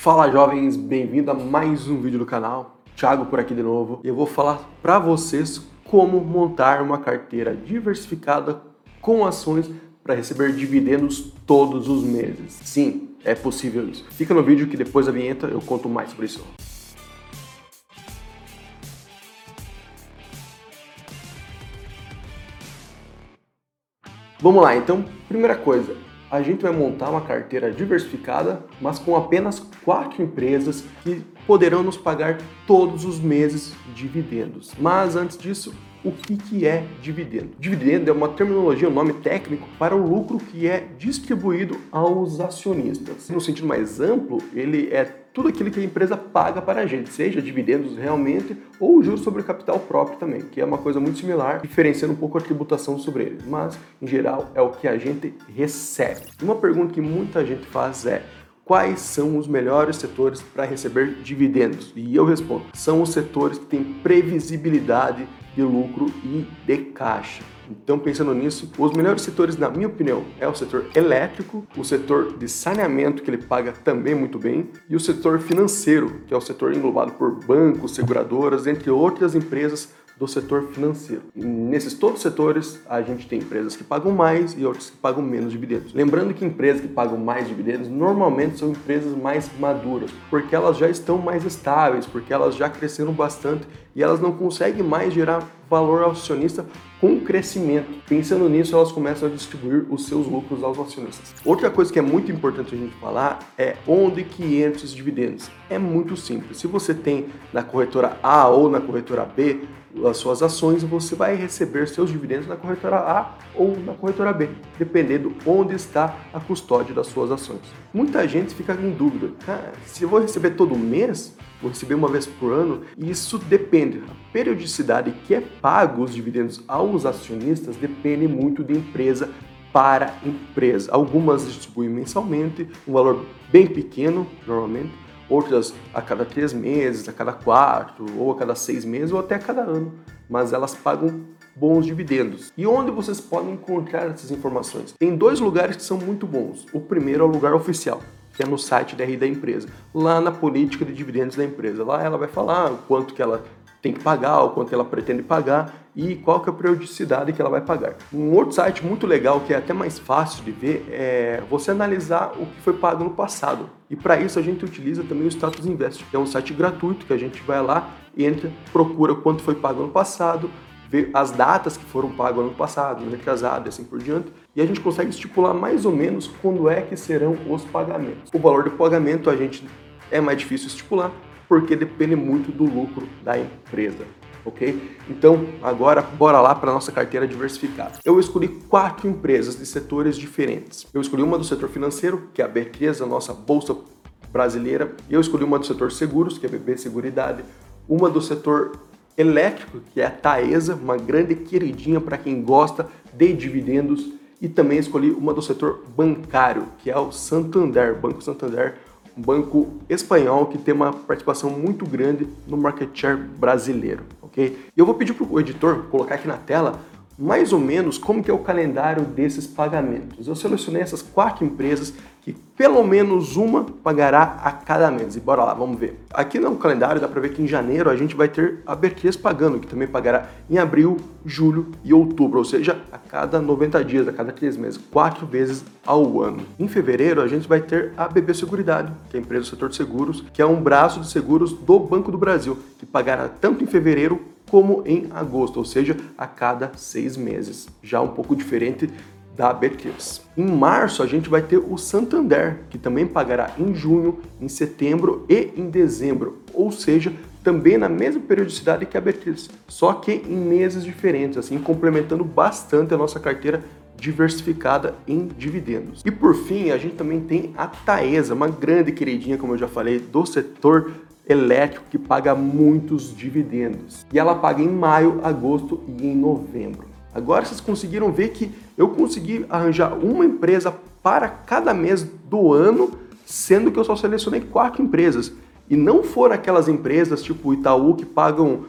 Fala jovens, bem-vindo a mais um vídeo do canal. Thiago por aqui de novo. E eu vou falar para vocês como montar uma carteira diversificada com ações para receber dividendos todos os meses. Sim, é possível isso. Fica no vídeo que depois da vinheta eu conto mais sobre isso. Vamos lá, então, primeira coisa, a gente vai montar uma carteira diversificada, mas com apenas quatro empresas que poderão nos pagar todos os meses dividendos. Mas antes disso, o que, que é dividendo? Dividendo é uma terminologia, um nome técnico para o lucro que é distribuído aos acionistas. No sentido mais amplo, ele é tudo aquilo que a empresa paga para a gente, seja dividendos realmente ou juros sobre capital próprio também, que é uma coisa muito similar, diferenciando um pouco a tributação sobre ele. Mas, em geral, é o que a gente recebe. Uma pergunta que muita gente faz é quais são os melhores setores para receber dividendos? E eu respondo: são os setores que têm previsibilidade de lucro e de caixa. Então, pensando nisso, os melhores setores, na minha opinião, é o setor elétrico, o setor de saneamento, que ele paga também muito bem, e o setor financeiro, que é o setor englobado por bancos, seguradoras, entre outras empresas do setor financeiro. E nesses todos os setores, a gente tem empresas que pagam mais e outras que pagam menos dividendos. Lembrando que empresas que pagam mais dividendos normalmente são empresas mais maduras, porque elas já estão mais estáveis, porque elas já cresceram bastante e elas não conseguem mais gerar valor ao acionista com crescimento. Pensando nisso, elas começam a distribuir os seus lucros aos acionistas. Outra coisa que é muito importante a gente falar é onde que entram os dividendos. É muito simples. Se você tem na corretora A ou na corretora B, as suas ações, você vai receber seus dividendos na corretora A ou na corretora B, dependendo onde está a custódia das suas ações. Muita gente fica em dúvida, se eu vou receber todo mês, vou receber uma vez por ano, e isso depende. A periodicidade que é pago os dividendos aos acionistas depende muito de empresa para empresa. Algumas distribuem mensalmente, um valor bem pequeno, normalmente, outras a cada três meses, a cada quatro, ou a cada seis meses, ou até a cada ano. Mas elas pagam bons dividendos. E onde vocês podem encontrar essas informações? Tem dois lugares que são muito bons. O primeiro é o lugar oficial, que é no site da RI da empresa, lá na política de dividendos da empresa. Lá ela vai falar quanto que ela tem que pagar, o quanto ela pretende pagar e qual que é a periodicidade que ela vai pagar. Um outro site muito legal, que é até mais fácil de ver, é você analisar o que foi pago no passado. E para isso a gente utiliza também o Status Invest, que é um site gratuito que a gente vai lá, entra, procura quanto foi pago no passado, vê as datas que foram pagas ano passado, ano retrasado e assim por diante, e a gente consegue estipular mais ou menos quando é que serão os pagamentos. O valor do pagamento a gente é mais difícil estipular, porque depende muito do lucro da empresa. Ok? Então, agora bora lá para nossa carteira diversificada. Eu escolhi quatro empresas de setores diferentes. Eu escolhi uma do setor financeiro, que é a B3, a nossa bolsa brasileira. Eu escolhi uma do setor seguros, que é a BB Seguridade. Uma do setor elétrico, que é a Taesa, uma grande queridinha para quem gosta de dividendos. E também escolhi uma do setor bancário, que é o Santander, Banco Santander, um banco espanhol que tem uma participação muito grande no market share brasileiro, ok? E eu vou pedir para o editor colocar aqui na tela mais ou menos como que é o calendário desses pagamentos. Eu selecionei essas quatro empresas que pelo menos uma pagará a cada mês. E bora lá, vamos ver. Aqui no calendário dá para ver que em janeiro a gente vai ter a B3 pagando, que também pagará em abril, julho e outubro, ou seja, a cada 90 dias, a cada 3 meses, quatro vezes ao ano. Em fevereiro a gente vai ter a BB Seguridade, que é a empresa do setor de seguros, que é um braço de seguros do Banco do Brasil, que pagará tanto em fevereiro como em agosto, ou seja, a cada seis meses. Já um pouco diferente da B3. Em março, a gente vai ter o Santander, que também pagará em junho, em setembro e em dezembro, ou seja, também na mesma periodicidade que a B3, só que em meses diferentes, assim, complementando bastante a nossa carteira diversificada em dividendos. E por fim, a gente também tem a Taesa, uma grande queridinha, como eu já falei, do setor elétrico que paga muitos dividendos. E ela paga em maio, agosto e em novembro. Agora vocês conseguiram ver que eu consegui arranjar uma empresa para cada mês do ano, sendo que eu só selecionei quatro empresas. E não foram aquelas empresas tipo Itaú que pagam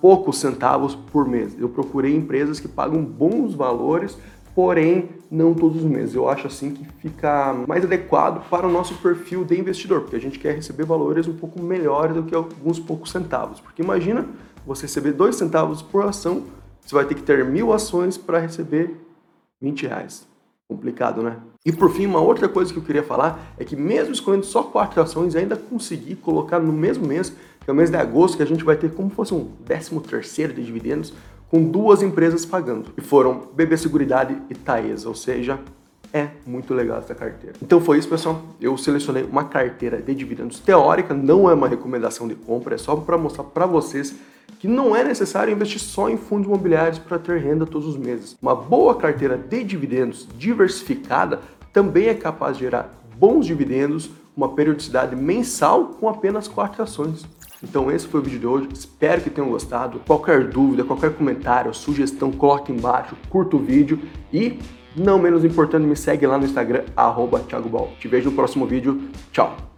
poucos centavos por mês. Eu procurei empresas que pagam bons valores porém não todos os meses. Eu acho assim que fica mais adequado para o nosso perfil de investidor, porque a gente quer receber valores um pouco melhores do que alguns poucos centavos. Porque imagina você receber dois centavos por ação, você vai ter que ter mil ações para receber 20 reais. Complicado, né? E por fim, uma outra coisa que eu queria falar é que mesmo escolhendo só quatro ações, ainda consegui colocar no mesmo mês, que é o mês de agosto, que a gente vai ter como fosse um décimo terceiro de dividendos, com duas empresas pagando. E foram BB Seguridade e Taesa, ou seja, é muito legal essa carteira. Então foi isso, pessoal. Eu selecionei uma carteira de dividendos teórica, não é uma recomendação de compra, é só para mostrar para vocês que não é necessário investir só em fundos imobiliários para ter renda todos os meses. Uma boa carteira de dividendos diversificada também é capaz de gerar bons dividendos, uma periodicidade mensal com apenas quatro ações. Então esse foi o vídeo de hoje, espero que tenham gostado. Qualquer dúvida, qualquer comentário, sugestão, coloque embaixo, curta o vídeo e, não menos importante, me segue lá no Instagram, arroba. Te vejo no próximo vídeo, tchau!